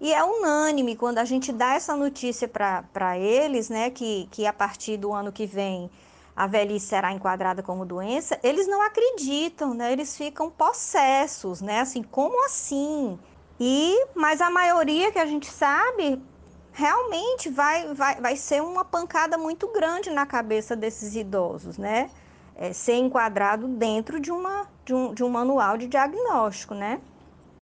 E é unânime quando a gente dá essa notícia para eles, né, que, que a partir do ano que vem a velhice será enquadrada como doença, eles não acreditam, né? Eles ficam possessos, né? Assim, como assim? E, mas a maioria que a gente sabe realmente vai, vai, vai ser uma pancada muito grande na cabeça desses idosos, né? É, ser enquadrado dentro de, uma, de, um, de um manual de diagnóstico, né?